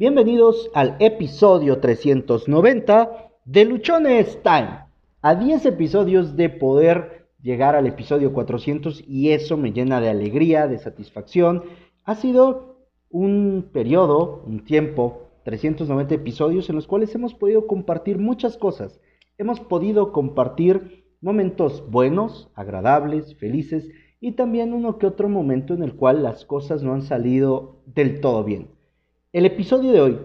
Bienvenidos al episodio 390 de Luchones Time. A 10 episodios de poder llegar al episodio 400 y eso me llena de alegría, de satisfacción. Ha sido un periodo, un tiempo, 390 episodios en los cuales hemos podido compartir muchas cosas. Hemos podido compartir momentos buenos, agradables, felices y también uno que otro momento en el cual las cosas no han salido del todo bien. El episodio de hoy,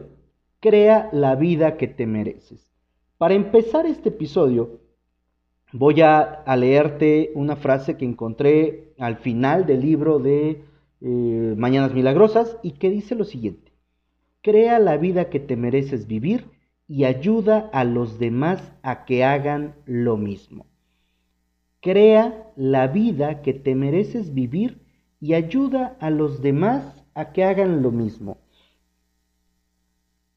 crea la vida que te mereces. Para empezar este episodio, voy a, leerte una frase que encontré al final del libro de eh, Mañanas Milagrosas y que dice lo siguiente. Crea la vida que te mereces vivir y ayuda a los demás a que hagan lo mismo. Crea la vida que te mereces vivir y ayuda a los demás a que hagan lo mismo.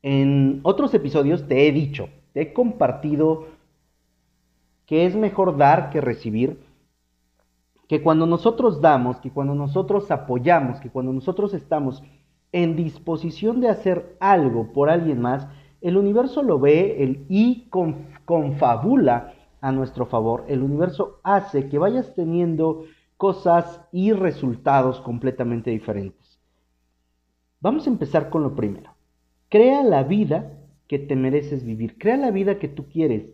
En otros episodios te he dicho, te he compartido que es mejor dar que recibir, que cuando nosotros damos, que cuando nosotros apoyamos, que cuando nosotros estamos en disposición de hacer algo por alguien más, el universo lo ve el, y confabula a nuestro favor. El universo hace que vayas teniendo cosas y resultados completamente diferentes. Vamos a empezar con lo primero. Crea la vida que te mereces vivir. Crea la vida que tú quieres.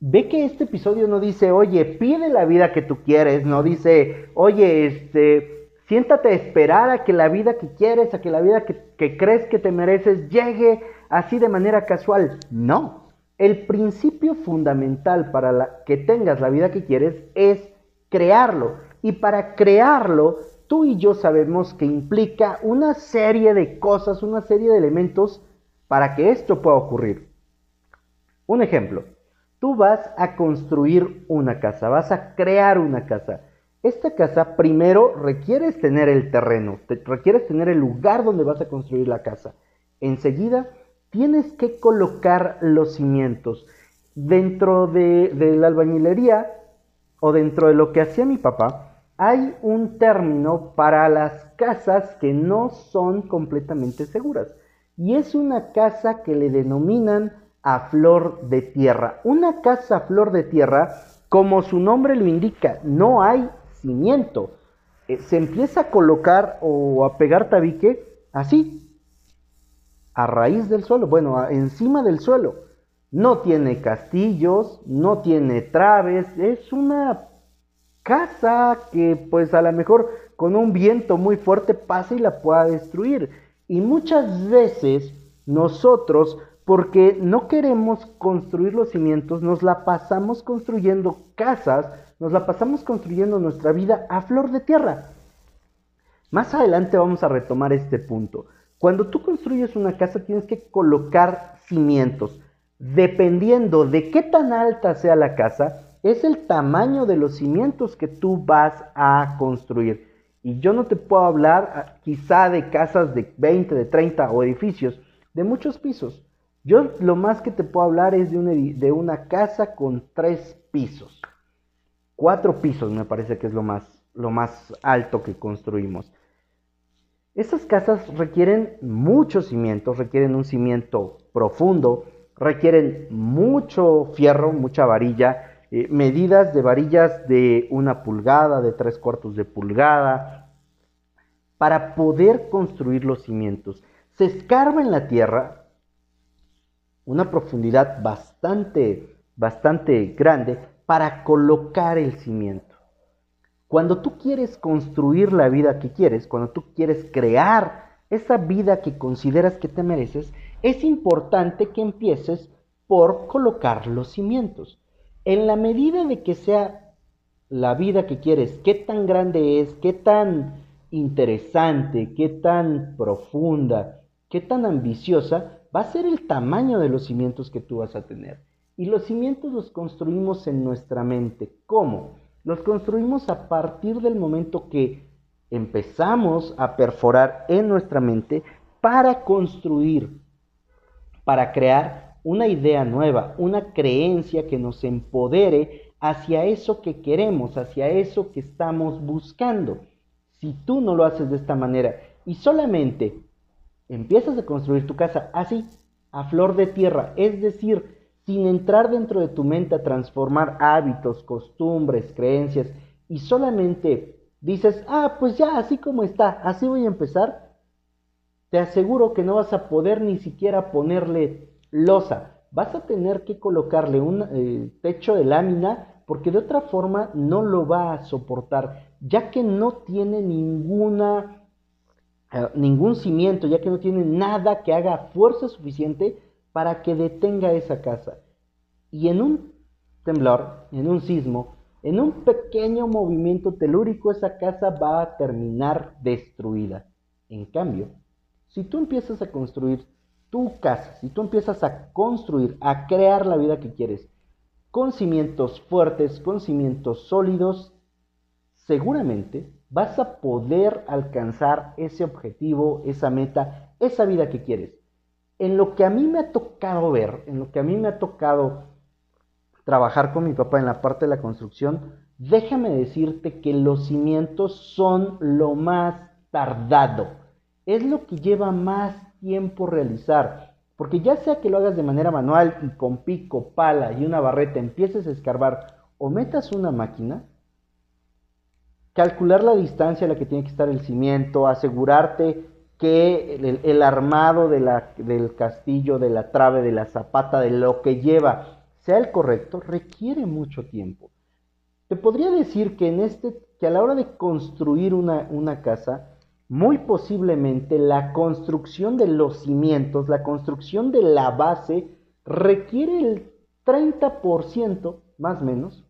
Ve que este episodio no dice, oye, pide la vida que tú quieres, no dice, oye, este, siéntate a esperar a que la vida que quieres, a que la vida que, crees que te mereces llegue así de manera casual. No. El principio fundamental para que tengas la vida que quieres es crearlo. Y para crearlo, tú y yo sabemos que implica una serie de cosas, una serie de elementos para que esto pueda ocurrir. Un ejemplo, tú vas a construir una casa, vas a crear una casa. Esta casa primero requieres tener el terreno, requieres tener el lugar donde vas a construir la casa. Enseguida tienes que colocar los cimientos. Dentro de, de la albañilería o dentro de lo que hacía mi papá, hay un término para las casas que no son completamente seguras y es una casa que le denominan a flor de tierra. Una casa a flor de tierra, como su nombre lo indica, no hay cimiento. Eh, se empieza a colocar o a pegar tabique así, a raíz del suelo, bueno, encima del suelo. No tiene castillos, no tiene traves, es una casa que pues a lo mejor con un viento muy fuerte pasa y la pueda destruir. Y muchas veces nosotros, porque no queremos construir los cimientos, nos la pasamos construyendo casas, nos la pasamos construyendo nuestra vida a flor de tierra. Más adelante vamos a retomar este punto. Cuando tú construyes una casa tienes que colocar cimientos. Dependiendo de qué tan alta sea la casa, es el tamaño de los cimientos que tú vas a construir. Y yo no te puedo hablar ah, quizá de casas de 20, de 30 o edificios de muchos pisos. Yo lo más que te puedo hablar es de una, de una casa con tres pisos. Cuatro pisos me parece que es lo más, lo más alto que construimos. Estas casas requieren muchos cimientos, requieren un cimiento profundo, requieren mucho fierro, mucha varilla, eh, medidas de varillas de una pulgada, de tres cuartos de pulgada, para poder construir los cimientos. Se escarba en la tierra una profundidad bastante, bastante grande para colocar el cimiento. Cuando tú quieres construir la vida que quieres, cuando tú quieres crear esa vida que consideras que te mereces, es importante que empieces por colocar los cimientos en la medida de que sea la vida que quieres, qué tan grande es, qué tan interesante, qué tan profunda, qué tan ambiciosa, va a ser el tamaño de los cimientos que tú vas a tener. Y los cimientos los construimos en nuestra mente. ¿Cómo? Los construimos a partir del momento que empezamos a perforar en nuestra mente para construir, para crear una idea nueva, una creencia que nos empodere hacia eso que queremos, hacia eso que estamos buscando. Si tú no lo haces de esta manera y solamente empiezas a construir tu casa así, a flor de tierra, es decir, sin entrar dentro de tu mente a transformar hábitos, costumbres, creencias, y solamente dices, ah, pues ya, así como está, así voy a empezar, te aseguro que no vas a poder ni siquiera ponerle losa. Vas a tener que colocarle un eh, techo de lámina porque de otra forma no lo va a soportar, ya que no tiene ninguna, eh, ningún cimiento, ya que no tiene nada que haga fuerza suficiente para que detenga esa casa. Y en un temblor, en un sismo, en un pequeño movimiento telúrico, esa casa va a terminar destruida. En cambio, si tú empiezas a construir tu casa, si tú empiezas a construir, a crear la vida que quieres, con cimientos fuertes, con cimientos sólidos, seguramente vas a poder alcanzar ese objetivo, esa meta, esa vida que quieres. En lo que a mí me ha tocado ver, en lo que a mí me ha tocado trabajar con mi papá en la parte de la construcción, déjame decirte que los cimientos son lo más tardado. Es lo que lleva más tiempo realizar. Porque ya sea que lo hagas de manera manual y con pico, pala y una barreta empieces a escarbar o metas una máquina, calcular la distancia a la que tiene que estar el cimiento, asegurarte que el, armado del castillo, de la trave, de la zapata, de lo que lleva, sea el correcto, requiere mucho tiempo. Te podría decir que, en este, que a la hora de construir una, una casa, muy posiblemente la construcción de los cimientos, la construcción de la base, requiere el 30% más o menos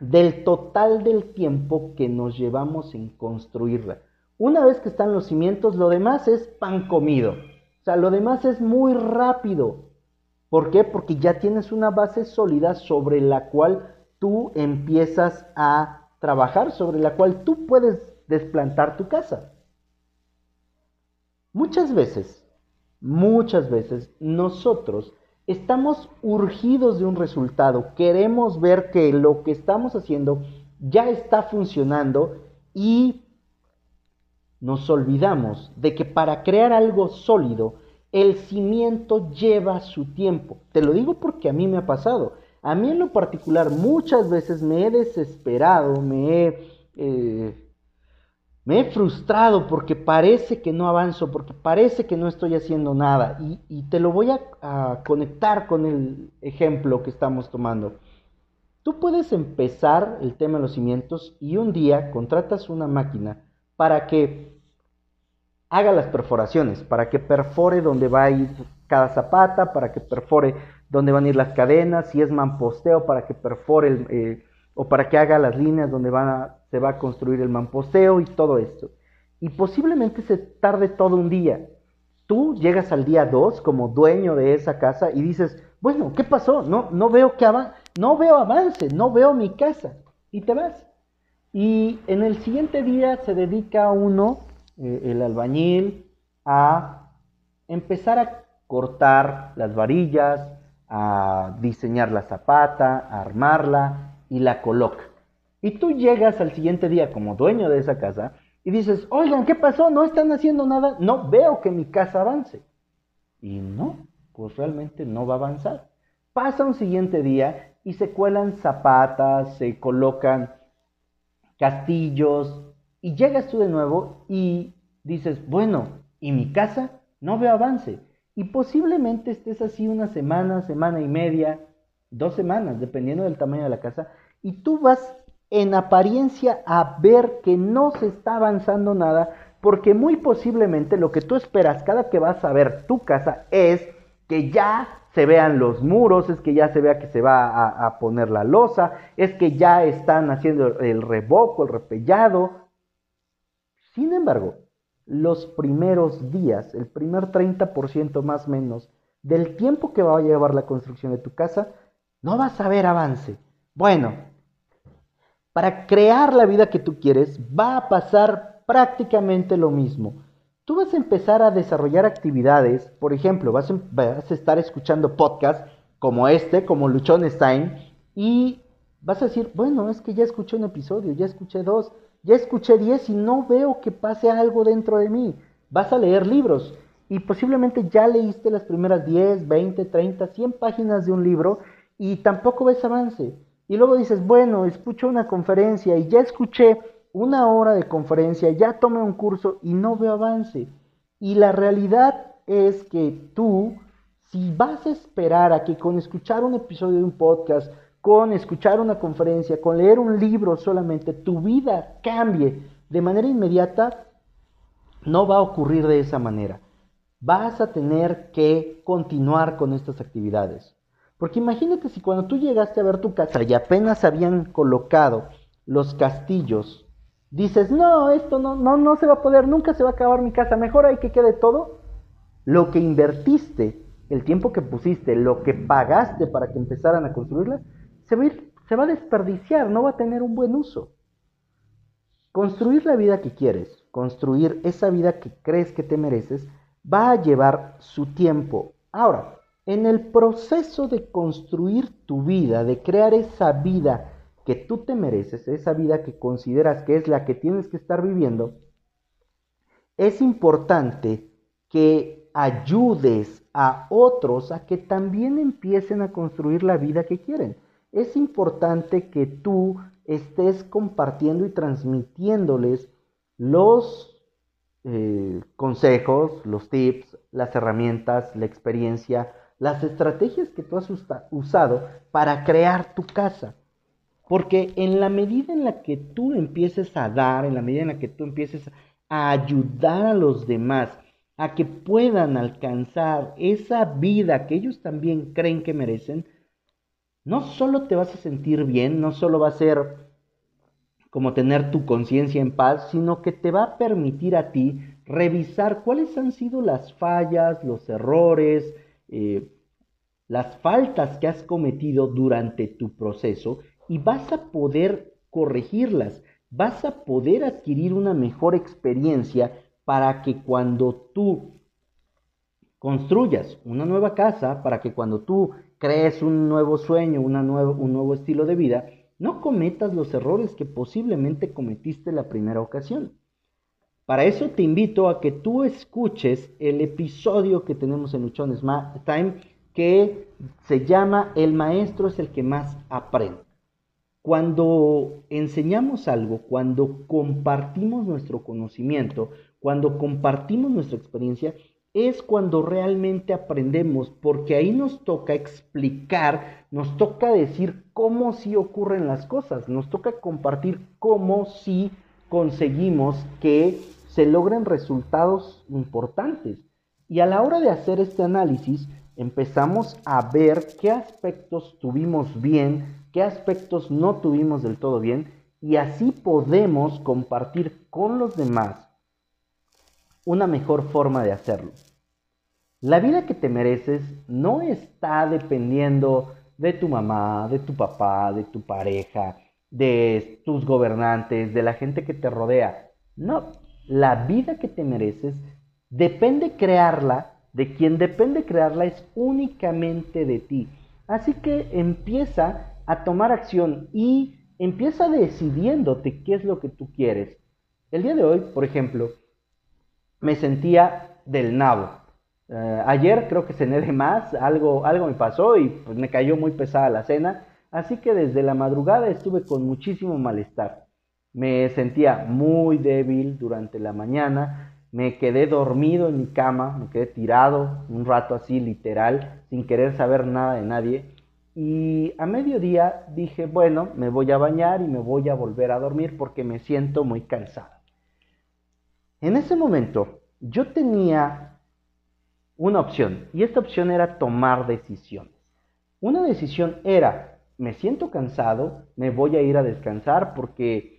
del total del tiempo que nos llevamos en construirla. Una vez que están los cimientos, lo demás es pan comido. O sea, lo demás es muy rápido. ¿Por qué? Porque ya tienes una base sólida sobre la cual tú empiezas a trabajar, sobre la cual tú puedes desplantar tu casa. Muchas veces, muchas veces nosotros estamos urgidos de un resultado, queremos ver que lo que estamos haciendo ya está funcionando y nos olvidamos de que para crear algo sólido, el cimiento lleva su tiempo. Te lo digo porque a mí me ha pasado. A mí en lo particular muchas veces me he desesperado, me he eh, me he frustrado porque parece que no avanzo, porque parece que no estoy haciendo nada. Y, te lo voy a, conectar con el ejemplo que estamos tomando. Tú puedes empezar el tema de los cimientos y un día contratas una máquina para que haga las perforaciones, para que perfore donde va a ir cada zapata, para que perfore donde van a ir las cadenas, si es mamposteo, para que perfore eh, o para que haga las líneas donde se va a construir el mamposteo y todo esto. Y posiblemente se tarde todo un día. Tú llegas al día 2 como dueño de esa casa y dices, bueno, ¿qué pasó? No, no, veo que no veo avance, no veo mi casa. Y te vas. Y en el siguiente día se dedica uno, eh, el albañil, a empezar a cortar las varillas, a diseñar la zapata, a armarla, y la coloca. Y tú llegas al siguiente día como dueño de esa casa y dices, oigan, ¿qué pasó? ¿No están haciendo nada? No veo que mi casa avance. Y no, pues realmente no va a avanzar. Pasa un siguiente día y se cuelan zapatas, se colocan castillos y llegas tú de nuevo y dices, bueno, ¿y mi casa? No veo avance. Y posiblemente estés así una semana, semana y media, dos semanas, dependiendo del tamaño de la casa, y tú vas en apariencia a ver que no se está avanzando nada, porque muy posiblemente lo que tú esperas cada que vas a ver tu casa es que ya se vean los muros, es que ya se vea que se va a, poner la losa, es que ya están haciendo el revoco, el repellado. Sin embargo, los primeros días, el primer 30% más menos del tiempo que va a llevar la construcción de tu casa, no vas a ver avance. Bueno, para crear la vida que tú quieres va a pasar prácticamente lo mismo. Tú vas a empezar a desarrollar actividades, por ejemplo, vas a, estar escuchando podcasts como este, como Luchón Stein, y vas a decir, bueno, es que ya escuché un episodio, ya escuché dos, ya escuché diez y no veo que pase algo dentro de mí. Vas a leer libros y posiblemente ya leíste las primeras 10, 20, 30, 100 páginas de un libro y tampoco ves avance. Y luego dices, bueno, escucho una conferencia y ya escuché una hora de conferencia, ya tomé un curso y no veo avance. Y la realidad es que tú, si vas a esperar a que con escuchar un episodio de un podcast, con escuchar una conferencia, con leer un libro solamente, tu vida cambie de manera inmediata, no va a ocurrir de esa manera. Vas a tener que continuar con estas actividades. Porque imagínate si cuando tú llegaste a ver tu casa y apenas habían colocado los castillos, dices, no, esto no, no, no se va a poder, nunca se va a acabar mi casa, mejor hay que quede todo. Lo que invertiste, el tiempo que pusiste, lo que pagaste para que empezaran a construirla, se va a, se va a desperdiciar, no va a tener un buen uso. Construir la vida que quieres, construir esa vida que crees que te mereces, va a llevar su tiempo. Ahora, en el proceso de construir tu vida, de crear esa vida que tú te mereces, esa vida que consideras que es la que tienes que estar viviendo, es importante que ayudes a otros a que también empiecen a construir la vida que quieren. Es importante que tú estés compartiendo y transmitiéndoles los eh, consejos, los tips, las herramientas, la experiencia, las estrategias que tú has usado para crear tu casa. Porque en la medida en la que tú empieces a dar, en la medida en la que tú empieces a ayudar a los demás a que puedan alcanzar esa vida que ellos también creen que merecen, no solo te vas a sentir bien, no solo va a ser como tener tu conciencia en paz, sino que te va a permitir a ti revisar cuáles han sido las fallas, los errores, eh, las faltas que has cometido durante tu proceso y vas a poder corregirlas, vas a poder adquirir una mejor experiencia para que cuando tú construyas una nueva casa, para que cuando tú crees un nuevo sueño, una un nuevo estilo de vida, no cometas los errores que posiblemente cometiste la primera ocasión. Para eso te invito a que tú escuches el episodio que tenemos en Luchones Time que se llama El maestro es el que más aprende. Cuando enseñamos algo, cuando compartimos nuestro conocimiento, cuando compartimos nuestra experiencia, es cuando realmente aprendemos, porque ahí nos toca explicar, nos toca decir cómo sí ocurren las cosas, nos toca compartir cómo sí conseguimos que se logren resultados importantes. Y a la hora de hacer este análisis, empezamos a ver qué aspectos tuvimos bien, qué aspectos no tuvimos del todo bien, y así podemos compartir con los demás una mejor forma de hacerlo. La vida que te mereces no está dependiendo de tu mamá, de tu papá, de tu pareja, de tus gobernantes, de la gente que te rodea. No, la vida que te mereces depende crearla, de quien depende crearla es únicamente de ti. Así que empieza a tomar acción y empieza decidiéndote qué es lo que tú quieres. El día de hoy, por ejemplo, me sentía del nabo. Eh, ayer creo que cené de más, algo, algo me pasó y pues me cayó muy pesada la cena, así que desde la madrugada estuve con muchísimo malestar. Me sentía muy débil durante la mañana, me quedé dormido en mi cama, me quedé tirado un rato así literal, sin querer saber nada de nadie. Y a mediodía dije, bueno, me voy a bañar y me voy a volver a dormir porque me siento muy cansado. En ese momento yo tenía una opción y esta opción era tomar decisiones. Una decisión era, me siento cansado, me voy a ir a descansar porque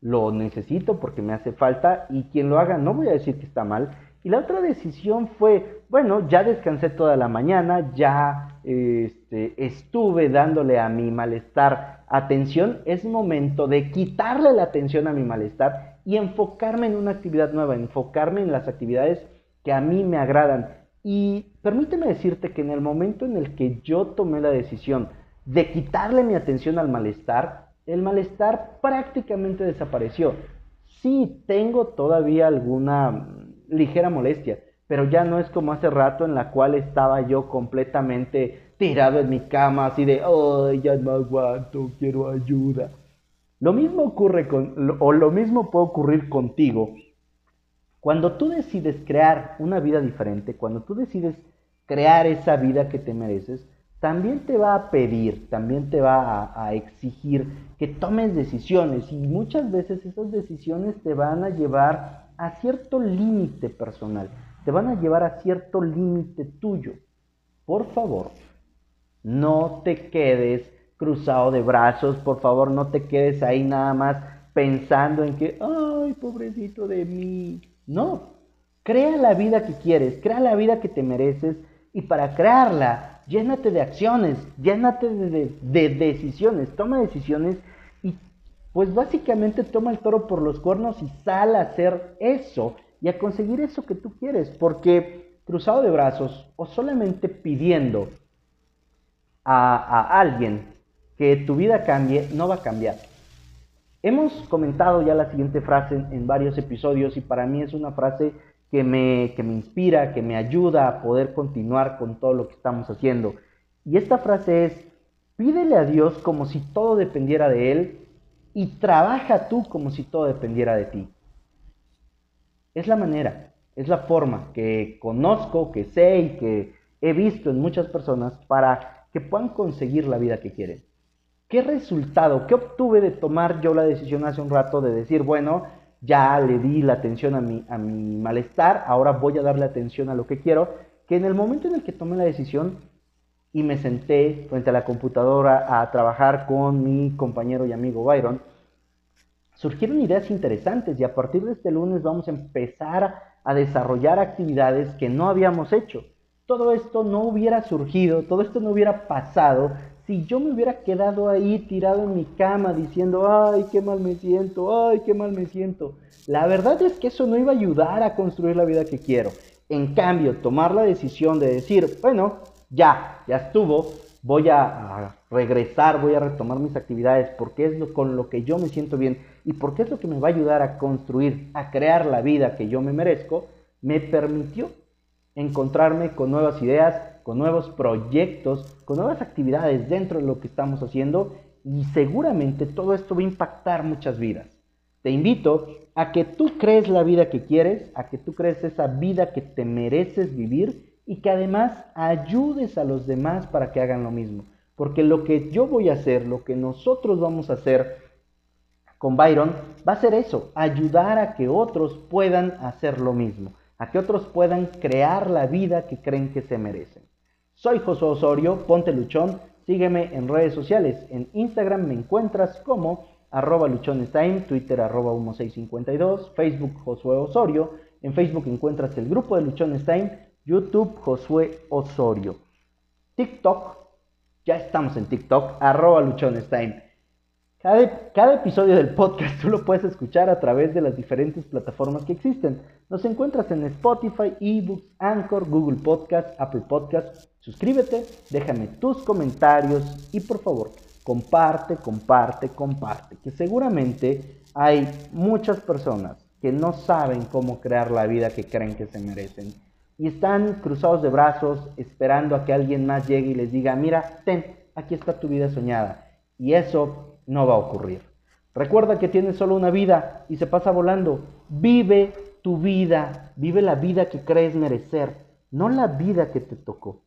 lo necesito, porque me hace falta y quien lo haga no voy a decir que está mal. Y la otra decisión fue, bueno, ya descansé toda la mañana, ya este, estuve dándole a mi malestar atención, es momento de quitarle la atención a mi malestar y enfocarme en una actividad nueva, enfocarme en las actividades que a mí me agradan. Y permíteme decirte que en el momento en el que yo tomé la decisión de quitarle mi atención al malestar, el malestar prácticamente desapareció. Sí, tengo todavía alguna ligera molestia, pero ya no es como hace rato en la cual estaba yo completamente tirado en mi cama, así de, ay, ya no aguanto, quiero ayuda. Lo mismo ocurre con, o lo mismo puede ocurrir contigo cuando tú decides crear una vida diferente, cuando tú decides crear esa vida que te mereces, también te va a pedir, también te va a, exigir que tomes decisiones y muchas veces esas decisiones te van a llevar a cierto límite personal, te van a llevar a cierto límite tuyo. Por favor, no te quedes cruzado de brazos, por favor, no te quedes ahí nada más pensando en que, ay, pobrecito de mí. No, crea la vida que quieres, crea la vida que te mereces y para crearla, llénate de acciones, llénate de, decisiones, toma decisiones y pues básicamente toma el toro por los cuernos y sal a hacer eso y a conseguir eso que tú quieres, porque cruzado de brazos o solamente pidiendo a, alguien que tu vida cambie, no va a cambiar. Hemos comentado ya la siguiente frase en varios episodios y para mí es una frase que me, que me inspira, que me ayuda a poder continuar con todo lo que estamos haciendo. Y esta frase es, pídele a Dios como si todo dependiera de Él y trabaja tú como si todo dependiera de ti. Es la manera, es la forma que conozco, que sé y que he visto en muchas personas para que puedan conseguir la vida que quieren. ¿Qué resultado, qué obtuve de tomar yo la decisión hace un rato de decir, bueno, ya le di la atención a mi, a mi malestar, ahora voy a darle atención a lo que quiero, que en el momento en el que tomé la decisión y me senté frente a la computadora a trabajar con mi compañero y amigo Byron, surgieron ideas interesantes y a partir de este lunes vamos a empezar a desarrollar actividades que no habíamos hecho. Todo esto no hubiera surgido, todo esto no hubiera pasado si yo me hubiera quedado ahí tirado en mi cama diciendo, ay, qué mal me siento, ay, qué mal me siento, la verdad es que eso no iba a ayudar a construir la vida que quiero. En cambio, tomar la decisión de decir, bueno, ya, ya estuvo, voy a, regresar, voy a retomar mis actividades porque es lo, con lo que yo me siento bien y porque es lo que me va a ayudar a construir, a crear la vida que yo me merezco, me permitió encontrarme con nuevas ideas, con nuevos proyectos, con nuevas actividades dentro de lo que estamos haciendo y seguramente todo esto va a impactar muchas vidas. Te invito a que tú crees la vida que quieres, a que tú crees esa vida que te mereces vivir y que además ayudes a los demás para que hagan lo mismo. Porque lo que yo voy a hacer, lo que nosotros vamos a hacer con Byron, va a ser eso, ayudar a que otros puedan hacer lo mismo, a que otros puedan crear la vida que creen que se merecen. Soy Josué Osorio, ponte luchón, sígueme en redes sociales. En Instagram me encuentras como arroba luchonestime, Twitter arroba 1652, Facebook Josué Osorio. En Facebook encuentras el grupo de Luchones YouTube Josué Osorio. TikTok, ya estamos en TikTok, arroba Cada, episodio del podcast tú lo puedes escuchar a través de las diferentes plataformas que existen. Nos encuentras en Spotify, eBooks, Anchor, Google Podcast, Apple Podcast. Suscríbete, déjame tus comentarios y por favor, comparte, comparte, comparte. Que seguramente hay muchas personas que no saben cómo crear la vida que creen que se merecen. Y están cruzados de brazos esperando a que alguien más llegue y les diga, mira, ten, aquí está tu vida soñada. Y eso no va a ocurrir. Recuerda que tienes solo una vida y se pasa volando. Vive tu vida, vive la vida que crees merecer, no la vida que te tocó.